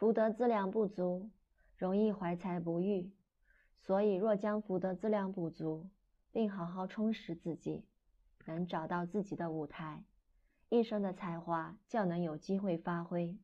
福德资粮不足容易怀才不遇。所以若将福德资粮补足并好好充实自己能找到自己的舞台一生的才华较能有机会发挥。